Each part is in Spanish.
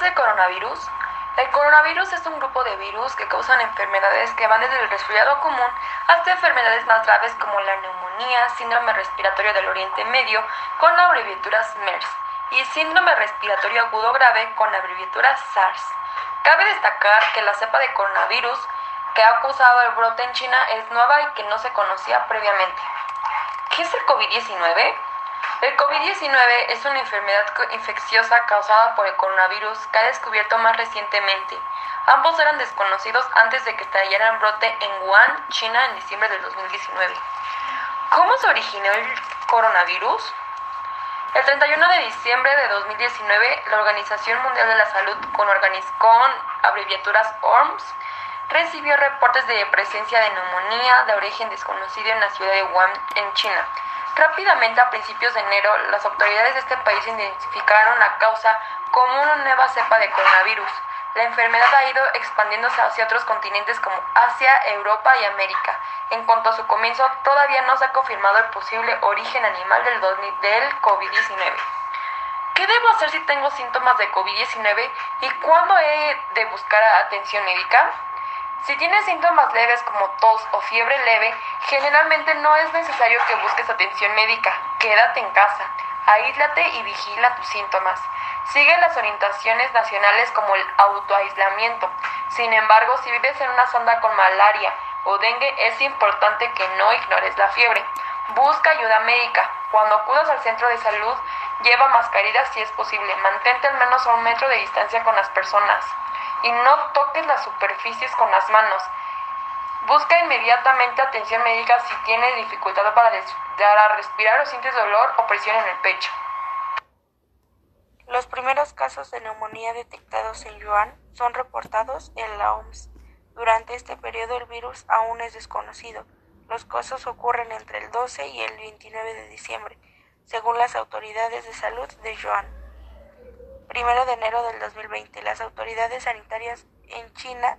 es el coronavirus? El coronavirus es un grupo de virus que causan enfermedades que van desde el resfriado común hasta enfermedades más graves como la neumonía, síndrome respiratorio del Oriente Medio con la abreviatura SMERS y síndrome respiratorio agudo grave con la abreviatura SARS. Cabe destacar que la cepa de coronavirus que ha causado el brote en China es nueva y que no se conocía previamente. ¿Qué es el COVID-19? El COVID-19 es una enfermedad infecciosa causada por el coronavirus que ha descubierto más recientemente. Ambos eran desconocidos antes de que estallara el brote en Wuhan, China, en diciembre del 2019. ¿Cómo se originó el coronavirus? El 31 de diciembre de 2019, la Organización Mundial de la Salud, con, abreviaturas ORMS, recibió reportes de presencia de neumonía de origen desconocido en la ciudad de Wuhan, en China Rápidamente, a principios de enero, las autoridades de este país identificaron la causa como una nueva cepa de coronavirus. La enfermedad ha ido expandiéndose hacia otros continentes como Asia, Europa y América. En cuanto a su comienzo, todavía no se ha confirmado el posible origen animal del, del COVID-19. ¿Qué debo hacer si tengo síntomas de COVID-19 y cuándo he de buscar atención médica? Si tienes síntomas leves como tos o fiebre leve, generalmente no es necesario que busques atención médica. Quédate en casa, aíslate y vigila tus síntomas. Sigue las orientaciones nacionales como el autoaislamiento. Sin embargo, si vives en una zona con malaria o dengue, es importante que no ignores la fiebre. Busca ayuda médica. Cuando acudas al centro de salud, lleva mascarilla si es posible. Mantente al menos a un metro de distancia con las personas y no toques las superficies con las manos. Busca inmediatamente atención médica si tienes dificultad para, respirar o sientes dolor o presión en el pecho. Los primeros casos de neumonía detectados en Yuan son reportados en la OMS. Durante este periodo el virus aún es desconocido. Los casos ocurren entre el 12 y el 29 de diciembre, según las autoridades de salud de Yuan primero de enero del 2020, las autoridades sanitarias en China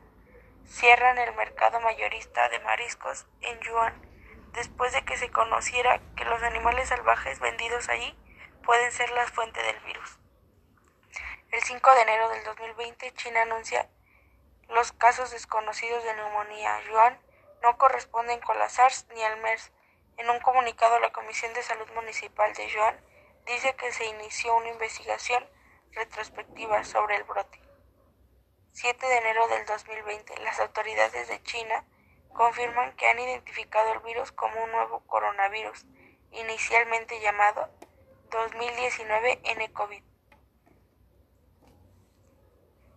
cierran el mercado mayorista de mariscos en Yuan después de que se conociera que los animales salvajes vendidos allí pueden ser la fuente del virus. El 5 de enero del 2020, China anuncia los casos desconocidos de neumonía Yuan no corresponden con la SARS ni al MERS. En un comunicado, la Comisión de Salud Municipal de Yuan dice que se inició una investigación retrospectiva sobre el brote. 7 de enero del 2020, las autoridades de China confirman que han identificado el virus como un nuevo coronavirus, inicialmente llamado 2019 nCovid.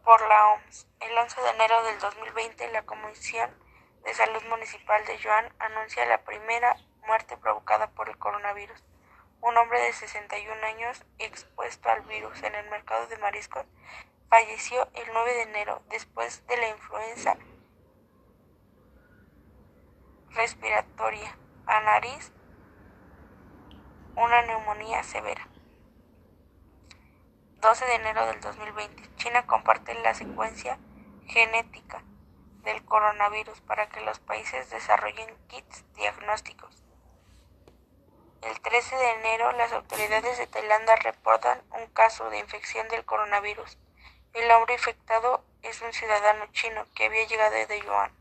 Por la OMS, el 11 de enero del 2020, la Comisión de Salud Municipal de Yuan anuncia la primera muerte provocada por el coronavirus un hombre de 61 años expuesto al virus en el mercado de mariscos falleció el 9 de enero después de la influenza respiratoria a nariz, una neumonía severa. 12 de enero del 2020, China comparte la secuencia genética del coronavirus para que los países desarrollen kits diagnósticos. El 13 de enero, las autoridades de Tailandia reportan un caso de infección del coronavirus. El hombre infectado es un ciudadano chino que había llegado de Yuan.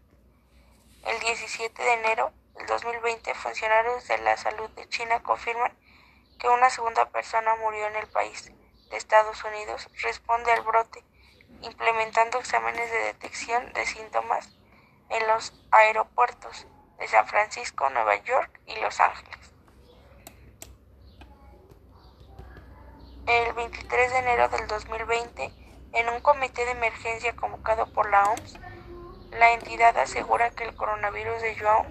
El 17 de enero del 2020, funcionarios de la salud de China confirman que una segunda persona murió en el país de Estados Unidos. Responde al brote, implementando exámenes de detección de síntomas en los aeropuertos de San Francisco, Nueva York y Los Ángeles. El 23 de enero del 2020, en un comité de emergencia convocado por la OMS, la entidad asegura que el coronavirus de Yuan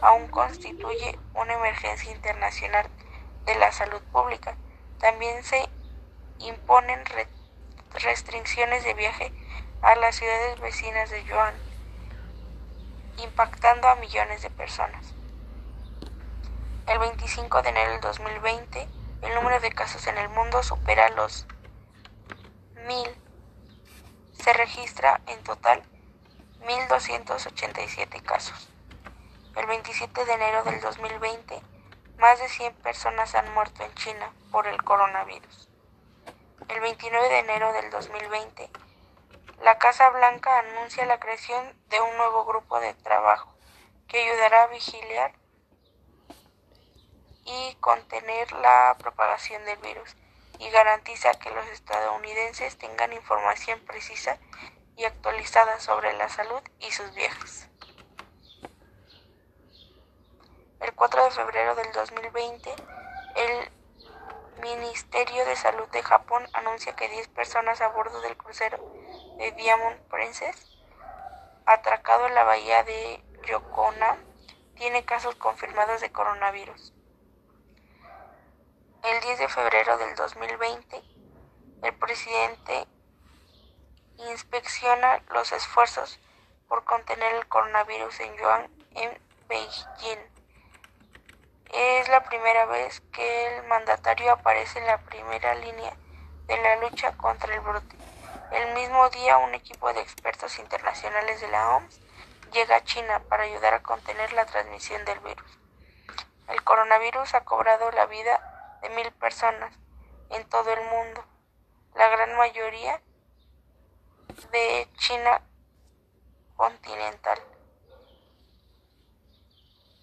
aún constituye una emergencia internacional de la salud pública. También se imponen restricciones de viaje a las ciudades vecinas de Yuan, impactando a millones de personas. El 25 de enero del 2020, el número de casos en el mundo supera los mil. Se registra en total 1.287 casos. El 27 de enero del 2020, más de 100 personas han muerto en China por el coronavirus. el 29 de enero del 2020, la Casa Blanca anuncia la creación de un nuevo grupo de trabajo que ayudará a vigilar y contener la propagación del virus y garantiza que los estadounidenses tengan información precisa y actualizada sobre la salud y sus viajes. El 4 de febrero del 2020, el Ministerio de Salud de Japón anuncia que 10 personas a bordo del crucero de Diamond Princess, atracado en la bahía de Yokona, tiene casos confirmados de coronavirus. El 10 de febrero del 2020, el presidente inspecciona los esfuerzos por contener el coronavirus en Yuan en Beijing. Es la primera vez que el mandatario aparece en la primera línea de la lucha contra el brote. El mismo día, un equipo de expertos internacionales de la OMS llega a China para ayudar a contener la transmisión del virus. El coronavirus ha cobrado la vida de mil personas en todo el mundo, la gran mayoría de China continental.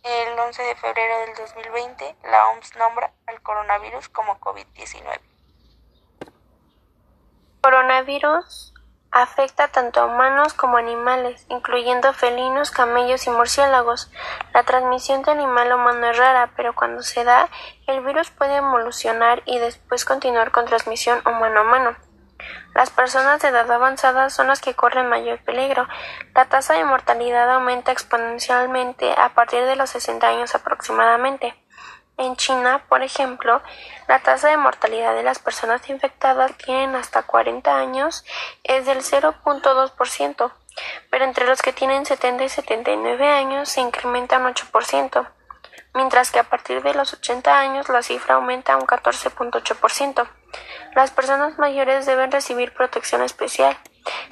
El 11 de febrero del 2020, la OMS nombra al coronavirus como COVID-19. Coronavirus afecta tanto a humanos como a animales, incluyendo felinos, camellos y murciélagos. La transmisión de animal a humano es rara, pero cuando se da, el virus puede evolucionar y después continuar con transmisión humano a humano. Las personas de edad avanzada son las que corren mayor peligro. La tasa de mortalidad aumenta exponencialmente a partir de los 60 años aproximadamente. En China, por ejemplo, la tasa de mortalidad de las personas infectadas tienen hasta 40 años es del 0.2%, pero entre los que tienen 70 y 79 años se incrementa un 8%, mientras que a partir de los 80 años la cifra aumenta un 14.8%. Las personas mayores deben recibir protección especial,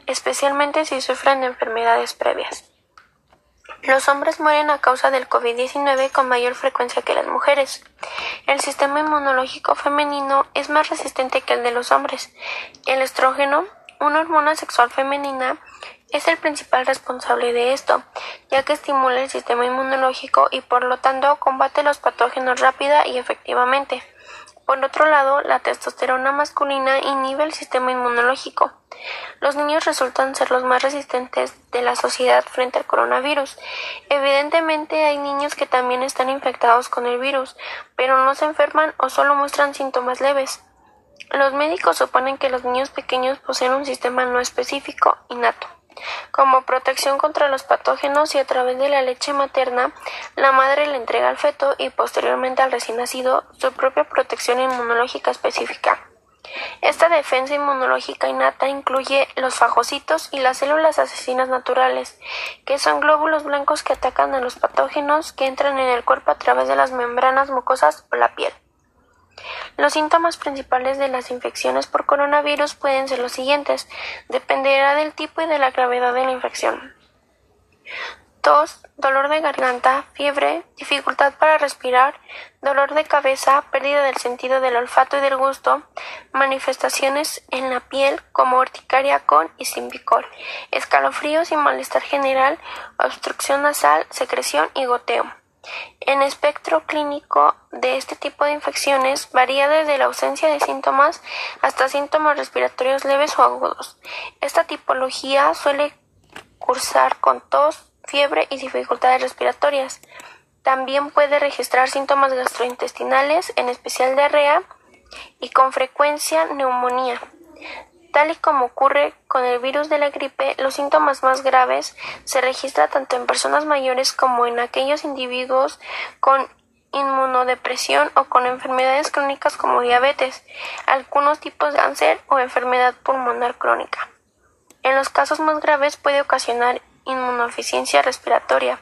especialmente si sufren de enfermedades previas. Los hombres mueren a causa del COVID-19 con mayor frecuencia que las mujeres. El sistema inmunológico femenino es más resistente que el de los hombres. El estrógeno, una hormona sexual femenina, es el principal responsable de esto, ya que estimula el sistema inmunológico y por lo tanto combate los patógenos rápida y efectivamente. Por otro lado, la testosterona masculina inhibe el sistema inmunológico. Los niños resultan ser los más resistentes de la sociedad frente al coronavirus. Evidentemente hay niños que también están infectados con el virus, pero no se enferman o solo muestran síntomas leves. Los médicos suponen que los niños pequeños poseen un sistema no específico innato. Como protección contra los patógenos y a través de la leche materna, la madre le entrega al feto y posteriormente al recién nacido su propia protección inmunológica específica. Esta defensa inmunológica innata incluye los fagocitos y las células asesinas naturales, que son glóbulos blancos que atacan a los patógenos que entran en el cuerpo a través de las membranas mucosas o la piel. Los síntomas principales de las infecciones por coronavirus pueden ser los siguientes, dependerá del tipo y de la gravedad de la infección. Tos, dolor de garganta, fiebre, dificultad para respirar, dolor de cabeza, pérdida del sentido del olfato y del gusto, manifestaciones en la piel como urticaria con y sin picor, escalofríos y malestar general, obstrucción nasal, secreción y goteo. El espectro clínico de este tipo de infecciones varía desde la ausencia de síntomas hasta síntomas respiratorios leves o agudos. Esta tipología suele cursar con tos, fiebre y dificultades respiratorias. También puede registrar síntomas gastrointestinales, en especial diarrea, y con frecuencia neumonía. Tal y como ocurre con el virus de la gripe, los síntomas más graves se registran tanto en personas mayores como en aquellos individuos con inmunodepresión o con enfermedades crónicas como diabetes, algunos tipos de cáncer o enfermedad pulmonar crónica. En los casos más graves puede ocasionar inmunodeficiencia respiratoria.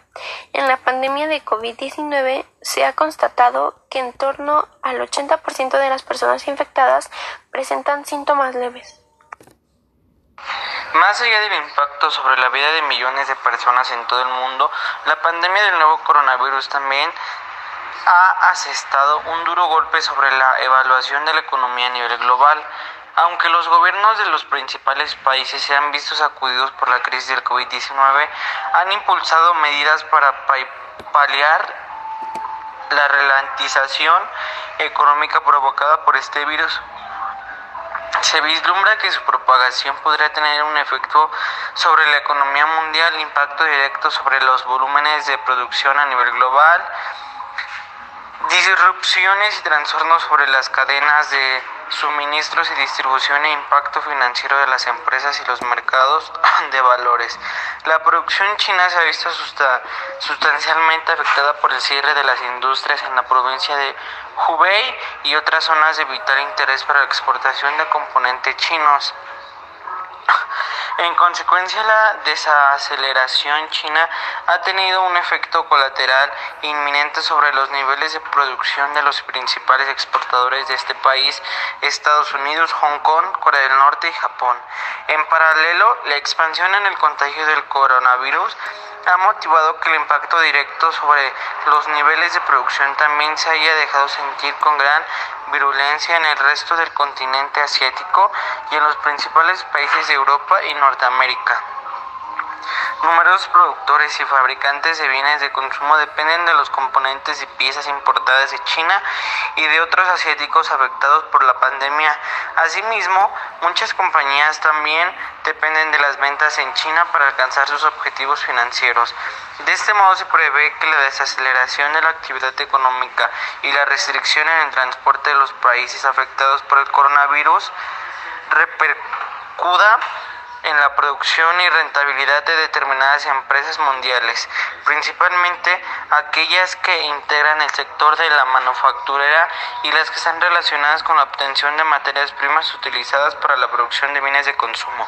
En la pandemia de COVID-19 se ha constatado que en torno al 80% de las personas infectadas presentan síntomas leves. Más allá del impacto sobre la vida de millones de personas en todo el mundo, la pandemia del nuevo coronavirus también ha asestado un duro golpe sobre la evaluación de la economía a nivel global. Aunque los gobiernos de los principales países se han visto sacudidos por la crisis del COVID-19, han impulsado medidas para paliar la ralentización económica provocada por este virus. Se vislumbra que su propagación podría tener un efecto sobre la economía mundial, impacto directo sobre los volúmenes de producción a nivel global, disrupciones y trastornos sobre las cadenas de suministros y distribución e impacto financiero de las empresas y los mercados de valores. La producción china se ha visto sustancialmente afectada por el cierre de las industrias en la provincia de Hubei y otras zonas de vital interés para la exportación de componentes chinos. En consecuencia, la desaceleración china ha tenido un efecto colateral inminente sobre los niveles de producción de los principales exportadores de este país, Estados Unidos, Hong Kong, Corea del Norte y Japón. En paralelo, la expansión en el contagio del coronavirus ha motivado que el impacto directo sobre los niveles de producción también se haya dejado sentir con gran virulencia en el resto del continente asiático y en los principales países de Europa y Norteamérica. Numerosos productores y fabricantes de bienes de consumo dependen de los componentes y piezas importadas de China y de otros asiáticos afectados por la pandemia. Asimismo, muchas compañías también dependen de las ventas en China para alcanzar sus objetivos financieros. De este modo se prevé que la desaceleración de la actividad económica y la restricción en el transporte de los países afectados por el coronavirus repercuda en la producción y rentabilidad de determinadas empresas mundiales, principalmente aquellas que integran el sector de la manufacturera y las que están relacionadas con la obtención de materias primas utilizadas para la producción de bienes de consumo.